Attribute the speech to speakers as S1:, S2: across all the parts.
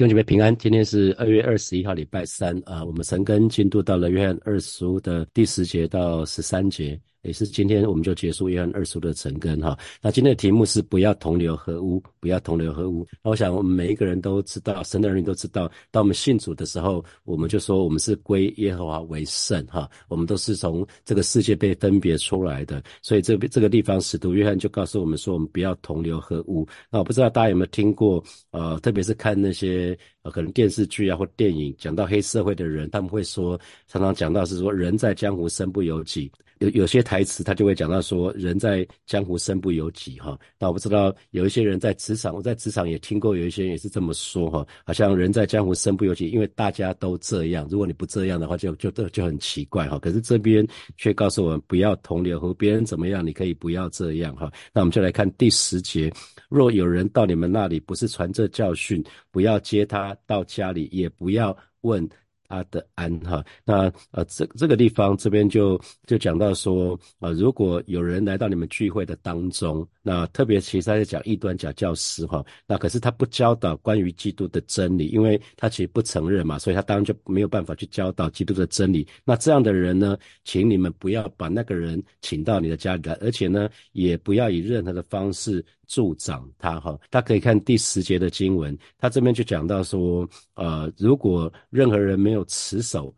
S1: 弟兄姐妹平安，今天是二月二十一号，礼拜三啊。我们神根进度到了约翰二书的第十节到十三节。也是今天我们就结束约翰二书的成根哈。那今天的题目是不要同流合污，不要同流合污。那我想我们每一个人都知道，神的人都知道，当我们信主的时候，我们就说我们是归耶和华为圣哈。我们都是从这个世界被分别出来的，所以这这个地方使徒约翰就告诉我们说，我们不要同流合污。那我不知道大家有没有听过，呃，特别是看那些呃可能电视剧啊或电影讲到黑社会的人，他们会说常常讲到是说人在江湖身不由己。有有些台词，他就会讲到说，人在江湖身不由己哈。那我不知道有一些人在职场，我在职场也听过有一些人也是这么说哈。好像人在江湖身不由己，因为大家都这样，如果你不这样的话，就就就就很奇怪哈。可是这边却告诉我们，不要同流和别人怎么样，你可以不要这样哈。那我们就来看第十节，若有人到你们那里，不是传这教训，不要接他到家里，也不要问。阿德安哈，那呃这这个地方这边就就讲到说啊，如果有人来到你们聚会的当中，那特别其实他在讲异端假教师哈，那可是他不教导关于基督的真理，因为他其实不承认嘛，所以他当然就没有办法去教导基督的真理。那这样的人呢，请你们不要把那个人请到你的家里来，而且呢，也不要以任何的方式。助长他哈，大家可以看第十节的经文，他这边就讲到说，呃，如果任何人没有持守。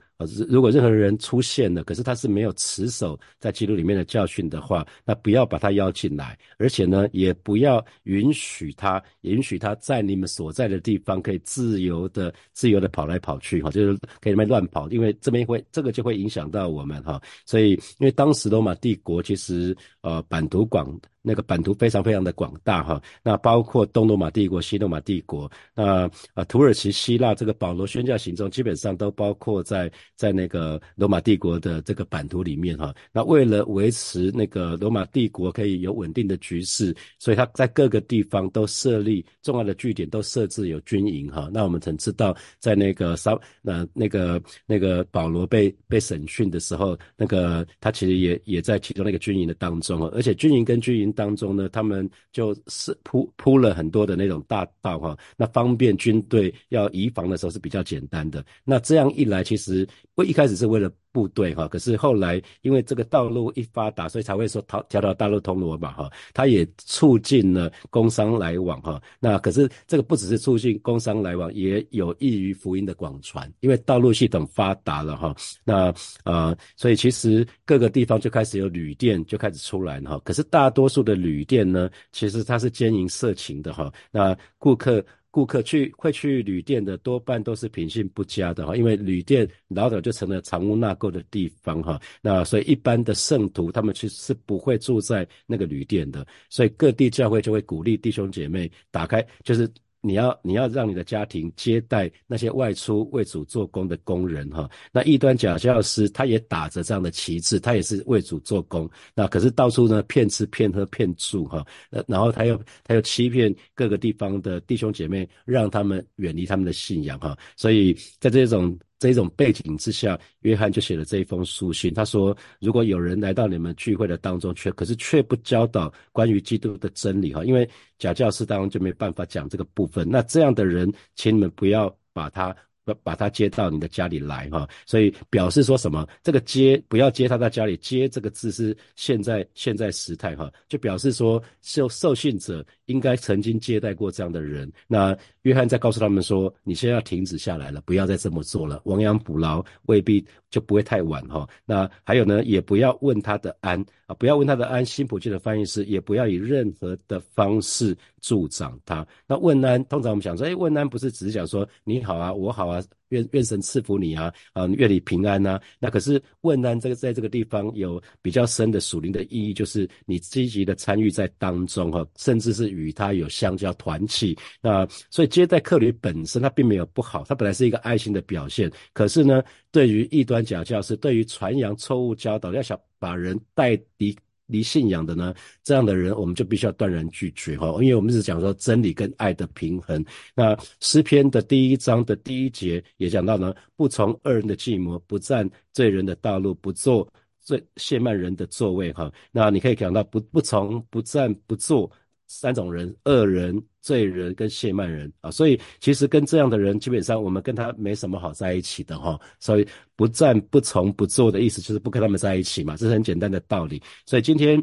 S1: 如果任何人出现了，可是他是没有持守在记录里面的教训的话，那不要把他邀进来，而且呢，也不要允许他，允许他在你们所在的地方可以自由的、自由的跑来跑去，哈，就是可以那边乱跑，因为这边会这个就会影响到我们，哈，所以因为当时罗马帝国其实呃版图广，那个版图非常非常的广大，哈，那包括东罗马帝国、西罗马帝国，那啊土耳其、希腊这个保罗宣教行踪基本上都包括在。在那个罗马帝国的这个版图里面哈，那为了维持那个罗马帝国可以有稳定的局势，所以他在各个地方都设立重要的据点，都设置有军营哈。那我们曾知道，在那个稍那那个那个保罗被被审讯的时候，那个他其实也也在其中那个军营的当中而且军营跟军营当中呢，他们就是铺铺了很多的那种大道哈，那方便军队要移防的时候是比较简单的。那这样一来，其实。不，一开始是为了部队哈，可是后来因为这个道路一发达，所以才会说条条条大路通罗马哈，它也促进了工商来往哈。那可是这个不只是促进工商来往，也有益于福音的广传，因为道路系统发达了哈。那呃，所以其实各个地方就开始有旅店就开始出来哈。可是大多数的旅店呢，其实它是兼营色情的哈。那顾客。顾客去会去旅店的多半都是品性不佳的哈，因为旅店老早就成了藏污纳垢的地方哈，那所以一般的圣徒他们其实是不会住在那个旅店的，所以各地教会就会鼓励弟兄姐妹打开就是。你要你要让你的家庭接待那些外出为主做工的工人哈，那异端假教师他也打着这样的旗帜，他也是为主做工，那可是到处呢骗吃骗喝骗住哈，呃然后他又他又欺骗各个地方的弟兄姐妹，让他们远离他们的信仰哈，所以在这种。这种背景之下，约翰就写了这一封书信。他说：“如果有人来到你们聚会的当中，却可是却不教导关于基督的真理，哈，因为假教师当中就没办法讲这个部分。那这样的人，请你们不要把他。”把把他接到你的家里来哈，所以表示说什么？这个接不要接他到家里，接这个字是现在现在时态哈，就表示说受受信者应该曾经接待过这样的人。那约翰在告诉他们说，你现在要停止下来了，不要再这么做了，亡羊补牢未必。就不会太晚哈。那还有呢，也不要问他的安啊，不要问他的安。新普记的翻译是，也不要以任何的方式助长他。那问安，通常我们想说，哎，问安不是只是讲说你好啊，我好啊，愿愿神赐福你啊，啊，愿你平安呐。那可是问安这个在这个地方有比较深的属灵的意义，就是你积极的参与在当中哈，甚至是与他有相交团契。那所以接待客旅本身它并没有不好，它本来是一个爱心的表现。可是呢，对于异端。假教师对于传扬错误教导，要想把人带离离信仰的呢，这样的人我们就必须要断然拒绝哈，因为我们是讲说真理跟爱的平衡。那诗篇的第一章的第一节也讲到呢，不从恶人的计谋，不占罪人的道路，不做罪亵慢人的座位哈。那你可以讲到不不从不占不做。三种人：恶人、罪人跟亵慢人啊。所以其实跟这样的人，基本上我们跟他没什么好在一起的哈。所以不赞不从不做的意思就是不跟他们在一起嘛，这是很简单的道理。所以今天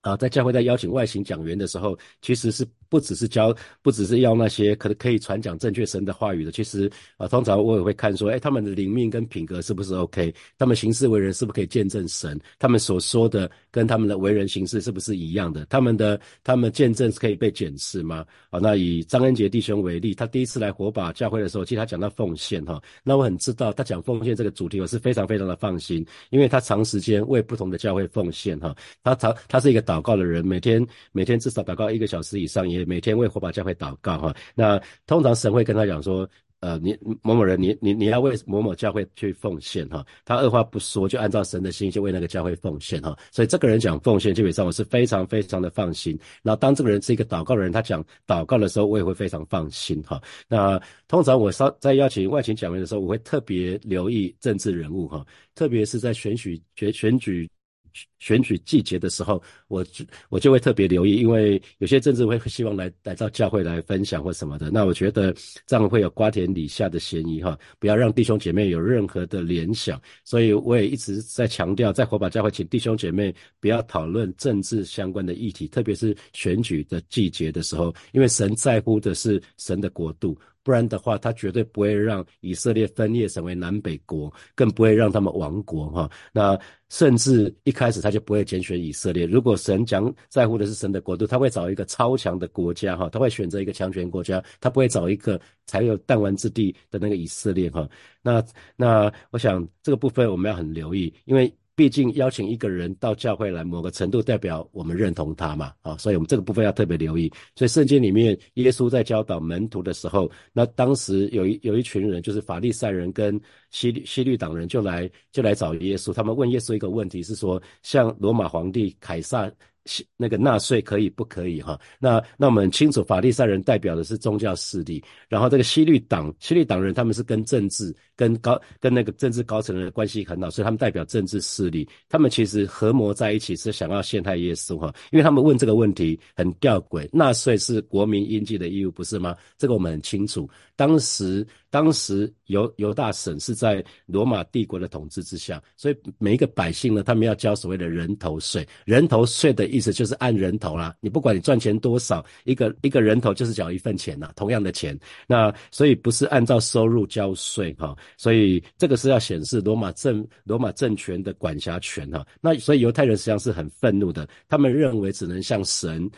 S1: 啊，在教会在邀请外勤讲员的时候，其实是。不只是教，不只是要那些可可以传讲正确神的话语的。其实啊，通常我也会看说，哎，他们的灵命跟品格是不是 OK？他们行事为人是不是可以见证神？他们所说的跟他们的为人行事是不是一样的？他们的他们见证是可以被检视吗？啊，那以张恩杰弟兄为例，他第一次来火把教会的时候，其实他讲到奉献哈，那我很知道他讲奉献这个主题，我是非常非常的放心，因为他长时间为不同的教会奉献哈，他长他是一个祷告的人，每天每天至少祷告一个小时以上。也也每天为火把教会祷告哈，那通常神会跟他讲说，呃，你某某人，你你你要为某某教会去奉献哈，他二话不说就按照神的心就为那个教会奉献哈，所以这个人讲奉献，基本上我是非常非常的放心。然后当这个人是一个祷告的人，他讲祷告的时候，我也会非常放心哈。那通常我稍在邀请外勤讲员的时候，我会特别留意政治人物哈，特别是在选举选选举。选举季节的时候，我就我就会特别留意，因为有些政治会希望来来到教会来分享或什么的，那我觉得这样会有瓜田李下的嫌疑哈，不要让弟兄姐妹有任何的联想，所以我也一直在强调，在火把教会，请弟兄姐妹不要讨论政治相关的议题，特别是选举的季节的时候，因为神在乎的是神的国度。不然的话，他绝对不会让以色列分裂成为南北国，更不会让他们亡国哈。那甚至一开始他就不会拣选以色列。如果神讲在乎的是神的国度，他会找一个超强的国家哈，他会选择一个强权国家，他不会找一个才有弹丸之地的那个以色列哈。那那我想这个部分我们要很留意，因为。毕竟邀请一个人到教会来，某个程度代表我们认同他嘛，啊，所以我们这个部分要特别留意。所以圣经里面，耶稣在教导门徒的时候，那当时有一有一群人，就是法利赛人跟西律西律党人，就来就来找耶稣，他们问耶稣一个问题，是说，像罗马皇帝凯撒。那个纳税可以不可以哈？那那我们清楚，法利赛人代表的是宗教势力，然后这个西律党，西律党人他们是跟政治、跟高、跟那个政治高层的关系很好，所以他们代表政治势力，他们其实合谋在一起是想要陷害耶稣哈，因为他们问这个问题很吊诡，纳税是国民应尽的义务不是吗？这个我们很清楚，当时。当时犹犹大省是在罗马帝国的统治之下，所以每一个百姓呢，他们要交所谓的人头税。人头税的意思就是按人头啦，你不管你赚钱多少，一个一个人头就是缴一份钱呐，同样的钱。那所以不是按照收入交税哈，所以这个是要显示罗马政罗马政权的管辖权哈。那所以犹太人实际上是很愤怒的，他们认为只能向神。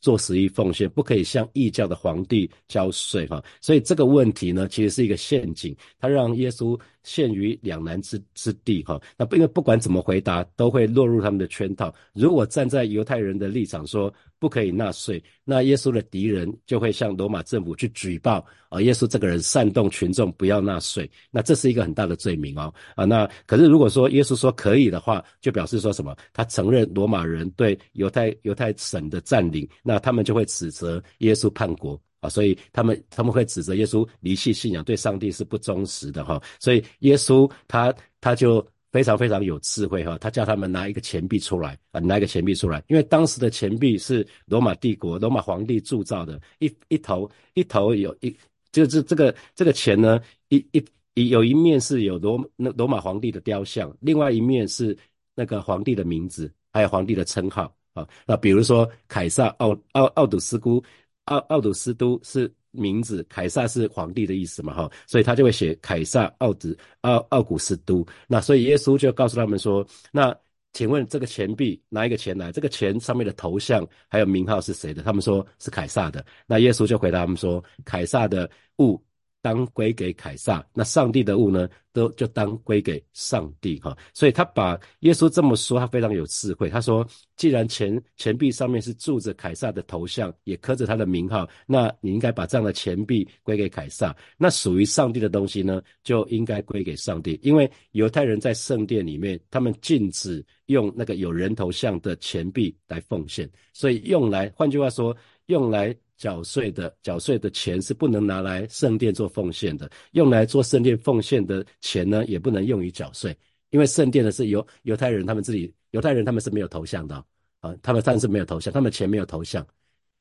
S1: 做十一奉献不可以向异教的皇帝交税哈，所以这个问题呢，其实是一个陷阱，他让耶稣陷于两难之之地哈。那因为不管怎么回答，都会落入他们的圈套。如果站在犹太人的立场说不可以纳税，那耶稣的敌人就会向罗马政府去举报啊，耶稣这个人煽动群众不要纳税，那这是一个很大的罪名哦啊。那可是如果说耶稣说可以的话，就表示说什么？他承认罗马人对犹太犹太省的占领。那他们就会指责耶稣叛国啊，所以他们他们会指责耶稣离弃信仰，对上帝是不忠实的哈。所以耶稣他他就非常非常有智慧哈，他叫他们拿一个钱币出来啊，拿一个钱币出来，因为当时的钱币是罗马帝国罗马皇帝铸造的，一一头一头有一就是这个这个钱呢，一一一有一面是有罗那罗马皇帝的雕像，另外一面是那个皇帝的名字，还有皇帝的称号。啊，那比如说凯撒奥奥奥杜斯都，奥奥古斯都是名字，凯撒是皇帝的意思嘛，哈，所以他就会写凯撒奥子奥奥古斯都。那所以耶稣就告诉他们说，那请问这个钱币拿一个钱来，这个钱上面的头像还有名号是谁的？他们说是凯撒的。那耶稣就回答他们说，凯撒的物。当归给凯撒，那上帝的物呢，都就当归给上帝哈。所以他把耶稣这么说，他非常有智慧。他说，既然钱钱币上面是铸着凯撒的头像，也刻着他的名号，那你应该把这样的钱币归给凯撒。那属于上帝的东西呢，就应该归给上帝。因为犹太人在圣殿里面，他们禁止用那个有人头像的钱币来奉献，所以用来，换句话说，用来。缴税的缴税的钱是不能拿来圣殿做奉献的，用来做圣殿奉献的钱呢，也不能用于缴税，因为圣殿的是犹犹太人他们自己，犹太人他们是没有头像的啊，他们但是没有头像，他们钱没有头像，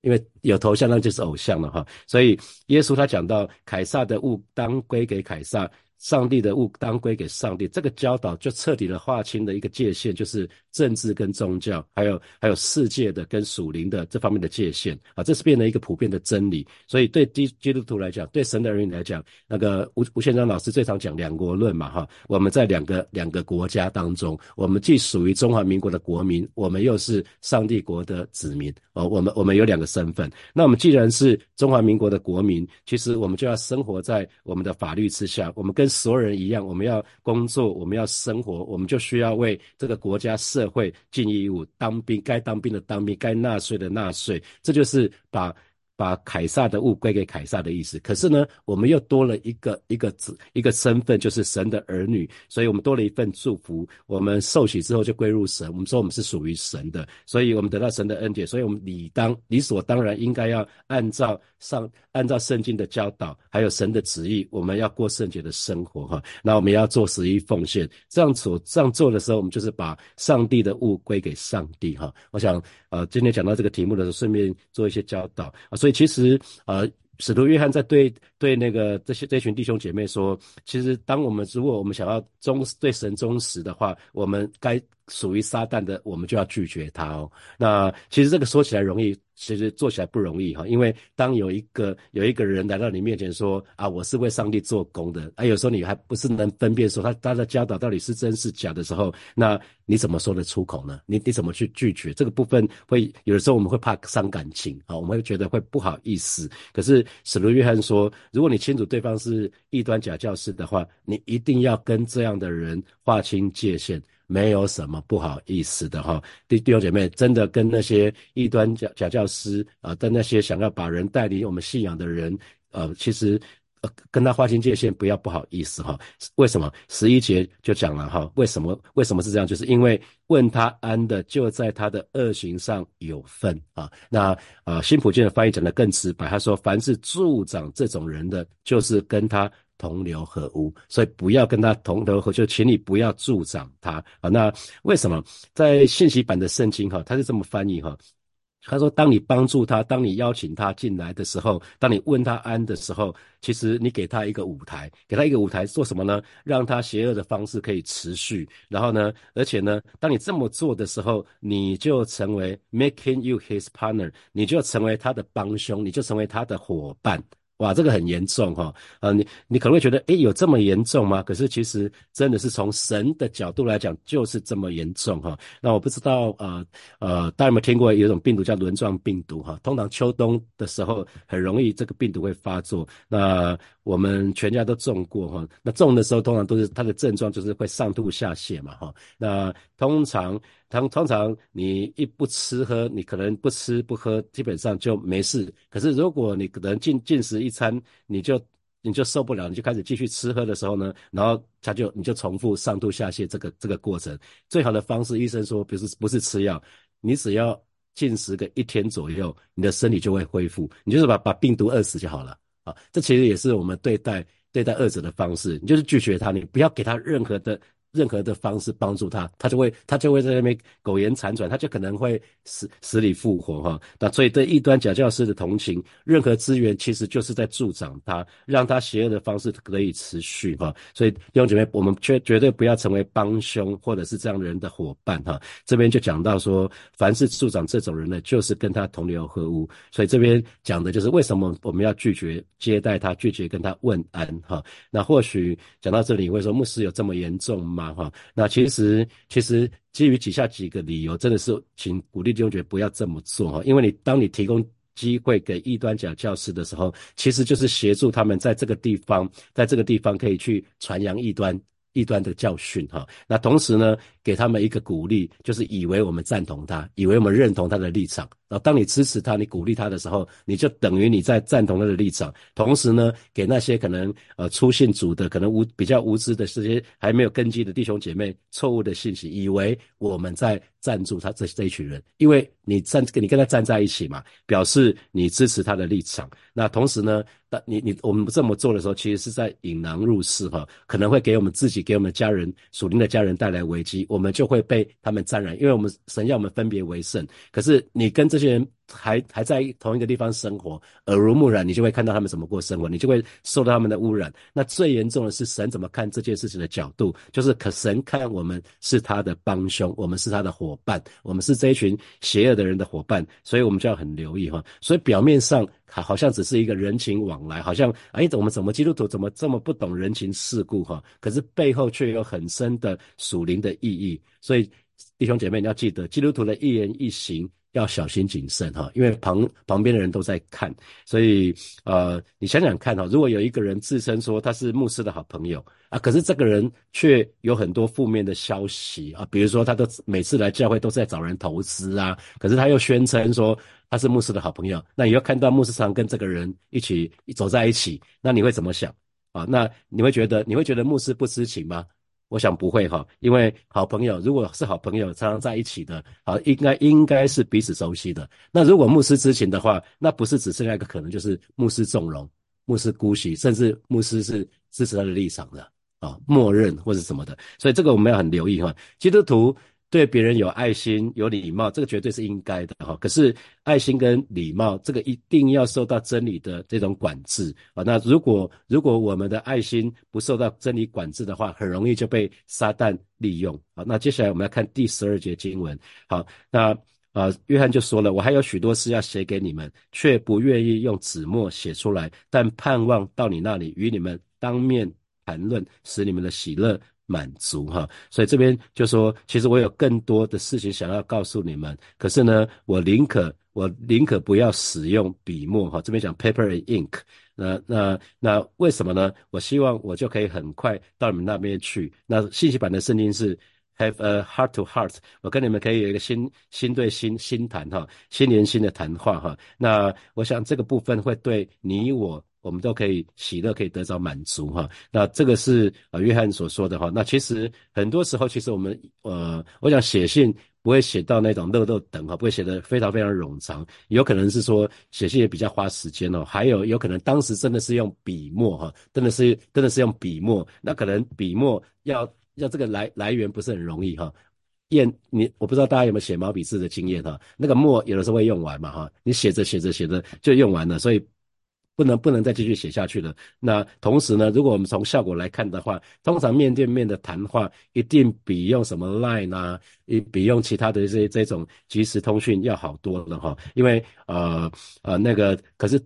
S1: 因为有头像那就是偶像了哈。所以耶稣他讲到凯撒的物当归给凯撒。上帝的物当归给上帝，这个教导就彻底的划清了一个界限，就是政治跟宗教，还有还有世界的跟属灵的这方面的界限啊，这是变成一个普遍的真理。所以对基基督徒来讲，对神的儿女来讲，那个吴吴宪章老师最常讲两国论嘛哈，我们在两个两个国家当中，我们既属于中华民国的国民，我们又是上帝国的子民哦，我们我们有两个身份。那我们既然是中华民国的国民，其实我们就要生活在我们的法律之下，我们跟所有人一样，我们要工作，我们要生活，我们就需要为这个国家社会尽义务，当兵该当兵的当兵，该纳税的纳税，这就是把。把凯撒的物归给凯撒的意思，可是呢，我们又多了一个一个子一个身份，就是神的儿女，所以我们多了一份祝福。我们受洗之后就归入神，我们说我们是属于神的，所以我们得到神的恩典，所以我们理当理所当然应该要按照上按照圣经的教导，还有神的旨意，我们要过圣洁的生活哈。那我们要做十一奉献，这样所这样做的时候，我们就是把上帝的物归给上帝哈。我想呃，今天讲到这个题目的时候，顺便做一些教导啊，所以。其实，呃，使徒约翰在对对那个这些这群弟兄姐妹说，其实当我们如果我们想要忠对神忠实的话，我们该属于撒旦的，我们就要拒绝他哦。那其实这个说起来容易。其实做起来不容易哈，因为当有一个有一个人来到你面前说啊，我是为上帝做工的，啊，有时候你还不是能分辨说他他的教导到底是真是假的时候，那你怎么说得出口呢？你你怎么去拒绝这个部分？会有的时候我们会怕伤感情啊，我们会觉得会不好意思。可是使徒约翰说，如果你清楚对方是异端假教师的话，你一定要跟这样的人划清界限。没有什么不好意思的哈，弟弟兄姐妹，真的跟那些异端假假教师啊，跟那些想要把人带离我们信仰的人，呃，其实呃跟他划清界限，不要不好意思哈。为什么十一节就讲了哈？为什么为什么是这样？就是因为问他安的就在他的恶行上有份啊。那啊新普京的翻译讲的更直白，他说凡是助长这种人的，就是跟他。同流合污，所以不要跟他同流合，就请你不要助长他啊。那为什么在信息版的圣经哈，他是这么翻译哈？他说，当你帮助他，当你邀请他进来的时候，当你问他安的时候，其实你给他一个舞台，给他一个舞台做什么呢？让他邪恶的方式可以持续。然后呢，而且呢，当你这么做的时候，你就成为 making you his partner，你就成为他的帮凶，你就成为他的伙伴。哇，这个很严重哈，啊，你你可能会觉得，诶，有这么严重吗？可是其实真的是从神的角度来讲，就是这么严重哈。那我不知道，呃呃，大家有没有听过有一种病毒叫轮状病毒哈？通常秋冬的时候很容易这个病毒会发作。那我们全家都中过哈，那中的时候通常都是它的症状就是会上吐下泻嘛哈。那通常。通通常你一不吃喝，你可能不吃不喝，基本上就没事。可是如果你可能进进食一餐，你就你就受不了，你就开始继续吃喝的时候呢，然后他就你就重复上吐下泻这个这个过程。最好的方式，医生说不是不是吃药，你只要进食个一天左右，你的身体就会恢复。你就是把把病毒饿死就好了啊！这其实也是我们对待对待恶者的方式，你就是拒绝他，你不要给他任何的。任何的方式帮助他，他就会他就会在那边苟延残喘，他就可能会死死里复活哈。那所以对异端假教师的同情，任何资源其实就是在助长他，让他邪恶的方式可以持续哈。所以弟兄姐妹，我们绝绝对不要成为帮凶或者是这样人的伙伴哈。这边就讲到说，凡是助长这种人呢，就是跟他同流合污。所以这边讲的就是为什么我们要拒绝接待他，拒绝跟他问安哈。那或许讲到这里，会说牧师有这么严重吗？啊哈，那其实其实基于以下几个理由，真的是请鼓励弟兄姐不要这么做哈，因为你当你提供机会给异端假教师的时候，其实就是协助他们在这个地方，在这个地方可以去传扬异端。异端的教训哈，那同时呢，给他们一个鼓励，就是以为我们赞同他，以为我们认同他的立场。然后当你支持他，你鼓励他的时候，你就等于你在赞同他的立场。同时呢，给那些可能呃出信主的，可能无比较无知的这些还没有根基的弟兄姐妹，错误的信息，以为我们在赞助他这这一群人，因为你站跟你跟他站在一起嘛，表示你支持他的立场。那同时呢？但你你我们这么做的时候，其实是在引狼入室哈，可能会给我们自己、给我们家人、属灵的家人带来危机，我们就会被他们沾染，因为我们神要我们分别为圣。可是你跟这些人还还在同一个地方生活，耳濡目染，你就会看到他们怎么过生活，你就会受到他们的污染。那最严重的是神怎么看这件事情的角度，就是可神看我们是他的帮凶，我们是他的伙伴，我们是这一群邪恶的人的伙伴，所以我们就要很留意哈。所以表面上好好像只是一个人情往来，好像哎，我们怎么基督徒怎么这么不懂人情世故哈？可是背后却有很深的属灵的意义。所以弟兄姐妹，你要记得，基督徒的一言一行。要小心谨慎哈，因为旁旁边的人都在看，所以呃，你想想看哈，如果有一个人自称说他是牧师的好朋友啊，可是这个人却有很多负面的消息啊，比如说他都每次来教会都是在找人投资啊，可是他又宣称说他是牧师的好朋友，那你要看到牧师常跟这个人一起走在一起，那你会怎么想啊？那你会觉得你会觉得牧师不知情吗？我想不会哈，因为好朋友如果是好朋友，常常在一起的，好应该应该是彼此熟悉的。那如果牧师知情的话，那不是只剩下一个可能，就是牧师纵容、牧师姑息，甚至牧师是支持他的立场的啊，默认或者什么的。所以这个我们要很留意哈，基督徒。对别人有爱心、有礼貌，这个绝对是应该的哈。可是爱心跟礼貌，这个一定要受到真理的这种管制啊。那如果如果我们的爱心不受到真理管制的话，很容易就被撒旦利用啊。那接下来我们要看第十二节经文。好，那啊，约翰就说了：“我还有许多事要写给你们，却不愿意用纸墨写出来，但盼望到你那里与你们当面谈论，使你们的喜乐。”满足哈，所以这边就说，其实我有更多的事情想要告诉你们，可是呢，我宁可我宁可不要使用笔墨哈。这边讲 paper and ink，那那那为什么呢？我希望我就可以很快到你们那边去。那信息版的圣经是 have a heart to heart，我跟你们可以有一个心心对心心谈哈，心连心的谈话哈。那我想这个部分会对你我。我们都可以喜乐，可以得到满足哈。那这个是啊，约翰所说的哈。那其实很多时候，其实我们呃，我想写信不会写到那种漏漏等哈，不会写的非常非常冗长。有可能是说写信也比较花时间哦。还有有可能当时真的是用笔墨哈，真的是真的是用笔墨。那可能笔墨要要这个来来源不是很容易哈。验你我不知道大家有没有写毛笔字的经验哈。那个墨有的时候会用完嘛哈，你写着写着写着就用完了，所以。不能不能再继续写下去了。那同时呢，如果我们从效果来看的话，通常面对面的谈话一定比用什么 Line 啊，比用其他的这些这种即时通讯要好多了哈。因为呃呃那个可是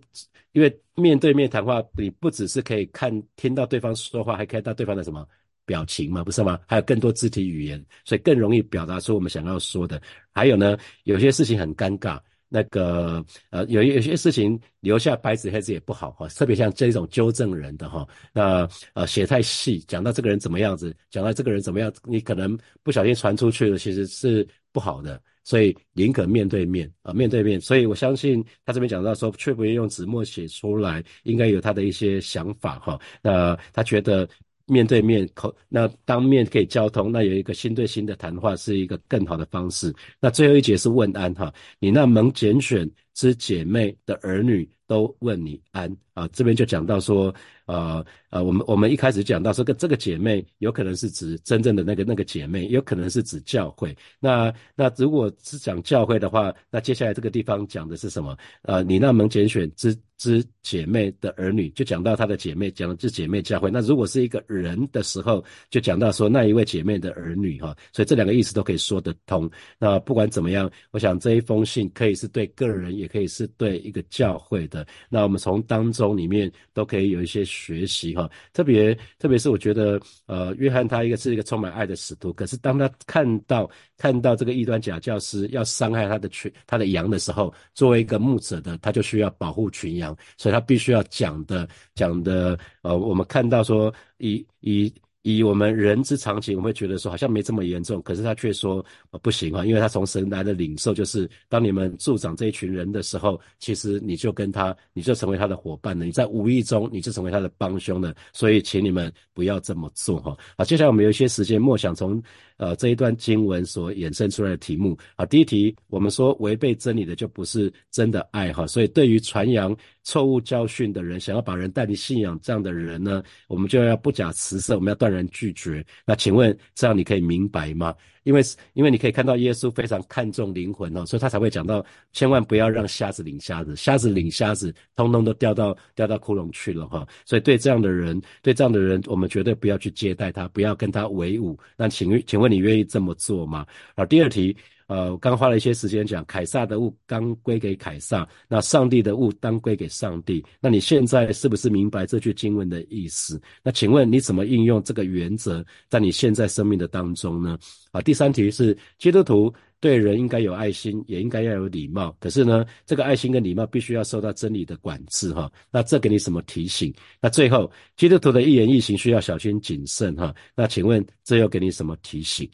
S1: 因为面对面谈话，你不只是可以看听到对方说话，还看到对方的什么表情嘛，不是吗？还有更多肢体语言，所以更容易表达出我们想要说的。还有呢，有些事情很尴尬。那个呃，有有些事情留下白纸黑字也不好哈，特别像这种纠正人的哈，那呃写太细，讲到这个人怎么样子，讲到这个人怎么样，你可能不小心传出去了，其实是不好的，所以宁可面对面啊，面对面。所以我相信他这边讲到说，却不愿用纸墨写出来，应该有他的一些想法哈。那他觉得。面对面口，那当面可以交通，那有一个心对心的谈话是一个更好的方式。那最后一节是问安哈，你那门简选之姐妹的儿女都问你安啊，这边就讲到说。呃呃，我们我们一开始讲到这个这个姐妹，有可能是指真正的那个那个姐妹，有可能是指教会。那那如果是讲教会的话，那接下来这个地方讲的是什么？呃，你那门拣选之之姐妹的儿女，就讲到她的姐妹，讲的是姐妹教会。那如果是一个人的时候，就讲到说那一位姐妹的儿女哈。所以这两个意思都可以说得通。那不管怎么样，我想这一封信可以是对个人，也可以是对一个教会的。那我们从当中里面都可以有一些。学习哈，特别特别是我觉得，呃，约翰他一个是一个充满爱的使徒，可是当他看到看到这个异端假教师要伤害他的群他的羊的时候，作为一个牧者的，他就需要保护群羊，所以他必须要讲的讲的，呃，我们看到说以以。以我们人之常情，我会觉得说好像没这么严重，可是他却说不行啊，因为他从神来的领受就是，当你们助长这一群人的时候，其实你就跟他，你就成为他的伙伴了，你在无意中你就成为他的帮凶了，所以请你们不要这么做哈。好，接下来我们有一些时间默想从呃这一段经文所衍生出来的题目啊，第一题我们说违背真理的就不是真的爱哈，所以对于传扬。错误教训的人，想要把人带离信仰这样的人呢，我们就要不假辞色，我们要断然拒绝。那请问这样你可以明白吗？因为因为你可以看到耶稣非常看重灵魂哦，所以他才会讲到千万不要让瞎子领瞎子，瞎子领瞎子，通通都掉到掉到窟窿去了哈。所以对这样的人，对这样的人，我们绝对不要去接待他，不要跟他为伍。那请请问你愿意这么做吗？好，第二题。呃，刚花了一些时间讲，凯撒的物当归给凯撒，那上帝的物当归给上帝。那你现在是不是明白这句经文的意思？那请问你怎么应用这个原则在你现在生命的当中呢？啊，第三题是基督徒对人应该有爱心，也应该要有礼貌。可是呢，这个爱心跟礼貌必须要受到真理的管制哈。那这给你什么提醒？那最后，基督徒的一言一行需要小心谨慎哈。那请问这又给你什么提醒？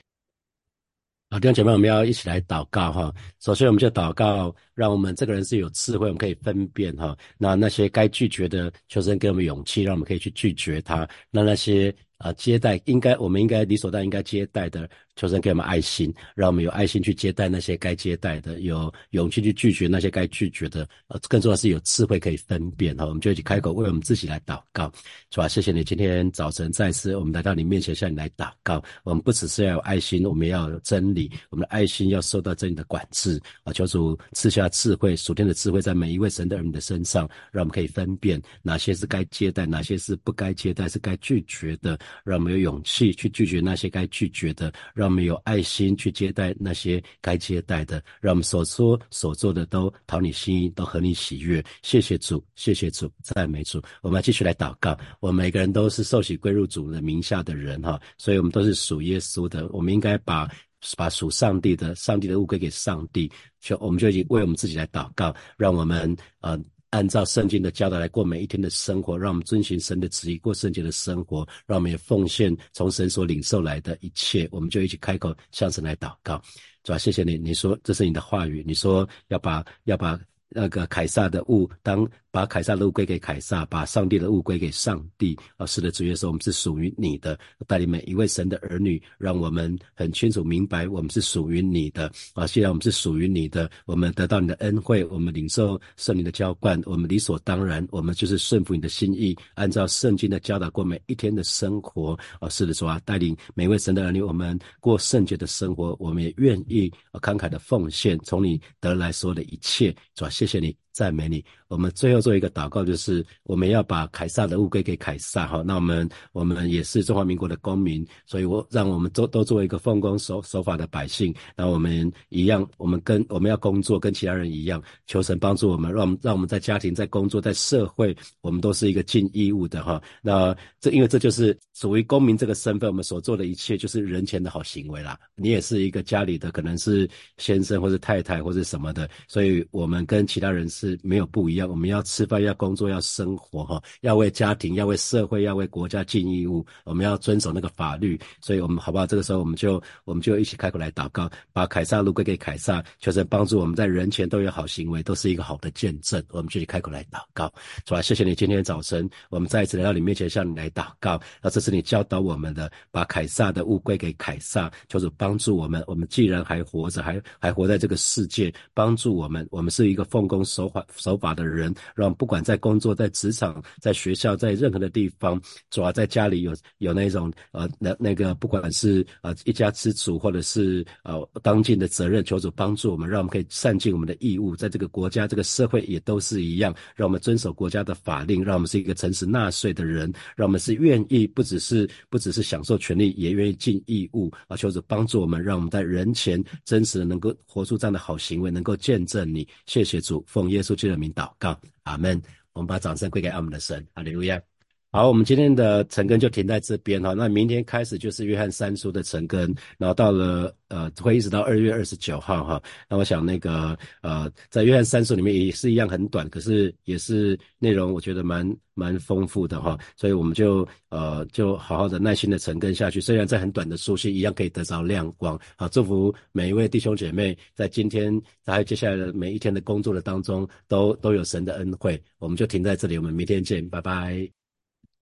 S1: 好，弟兄姐妹，我们要一起来祷告哈。首先，我们就祷告，让我们这个人是有智慧，我们可以分辨哈。那那些该拒绝的，求神给我们勇气，让我们可以去拒绝他。那那些啊，接待应该，我们应该理所当然应该接待的。求神给我们爱心，让我们有爱心去接待那些该接待的，有勇气去拒绝那些该拒绝的。呃，更重要是有智慧可以分辨哈。我们就一起开口为我们自己来祷告，是吧？谢谢你今天早晨再次我们来到你面前向你来祷告。我们不只是要有爱心，我们要有真理。我们的爱心要受到真理的管制啊！求主赐下智慧，属天的智慧在每一位神的儿女的身上，让我们可以分辨哪些是该接待，哪些是不该接待，是该拒绝的。让我们有勇气去拒绝那些该拒绝的。让我们有爱心去接待那些该接待的，让我们所说所做的都讨你心意，都合你喜悦。谢谢主，谢谢主，赞美主。我们继续来祷告。我们每个人都是受洗归入主的名下的人哈，所以我们都是属耶稣的。我们应该把把属上帝的、上帝的物归给上帝。就我们就已经为我们自己来祷告，让我们呃。按照圣经的教导来过每一天的生活，让我们遵循神的旨意过圣洁的生活，让我们也奉献从神所领受来的一切，我们就一起开口向神来祷告，主啊，谢谢你，你说这是你的话语，你说要把要把那个凯撒的物当。把凯撒的物归给凯撒，把上帝的物归给上帝。啊，是的，主耶稣，我们是属于你的，带领每一位神的儿女，让我们很清楚明白，我们是属于你的。啊，既然我们是属于你的，我们得到你的恩惠，我们领受圣灵的浇灌，我们理所当然，我们就是顺服你的心意，按照圣经的教导过每一天的生活。啊，是的，主啊，带领每位神的儿女，我们过圣洁的生活，我们也愿意慷慨的奉献，从你得来所有的一切。主啊，谢谢你。赞美你。我们最后做一个祷告，就是我们要把凯撒的物归给凯撒。哈，那我们我们也是中华民国的公民，所以我让我们都都作为一个奉公守守法的百姓。那我们一样，我们跟我们要工作，跟其他人一样，求神帮助我们，让我们让我们在家庭、在工作、在社会，我们都是一个尽义务的哈。那这因为这就是属于公民这个身份，我们所做的一切就是人前的好行为啦。你也是一个家里的，可能是先生或者太太或者什么的，所以我们跟其他人。是是没有不一样，我们要吃饭，要工作，要生活，哈，要为家庭，要为社会，要为国家尽义务。我们要遵守那个法律，所以我们好不好？这个时候，我们就我们就一起开口来祷告，把凯撒路归给凯撒，求神帮助我们在人前都有好行为，都是一个好的见证。我们就去开口来祷告，是吧？谢谢你，今天早晨我们再一次来到你面前，向你来祷告。那这是你教导我们的，把凯撒的物归给凯撒，求主帮助我们。我们既然还活着，还还活在这个世界，帮助我们。我们是一个奉公守。守法的人，让不管在工作、在职场、在学校、在任何的地方，主要在家里有有那种呃那那个不管是呃一家之主，或者是呃当尽的责任，求主帮助我们，让我们可以善尽我们的义务，在这个国家、这个社会也都是一样，让我们遵守国家的法令，让我们是一个诚实纳税的人，让我们是愿意不只是不只是享受权利，也愿意尽义务啊！求主帮助我们，让我们在人前真实的能够活出这样的好行为，能够见证你。谢谢主，奉耶稣。出去的名祷告，阿门。我们把掌声归给阿门的神，哈利路亚。好，我们今天的晨更就停在这边哈。那明天开始就是约翰三书的晨更，然后到了呃会一直到二月二十九号哈。那我想那个呃在约翰三书里面也是一样很短，可是也是内容我觉得蛮蛮丰富的哈。所以我们就呃就好好的耐心的晨更下去。虽然在很短的书信一样可以得着亮光。好，祝福每一位弟兄姐妹在今天还有接下来的每一天的工作的当中都都有神的恩惠。我们就停在这里，我们明天见，拜拜。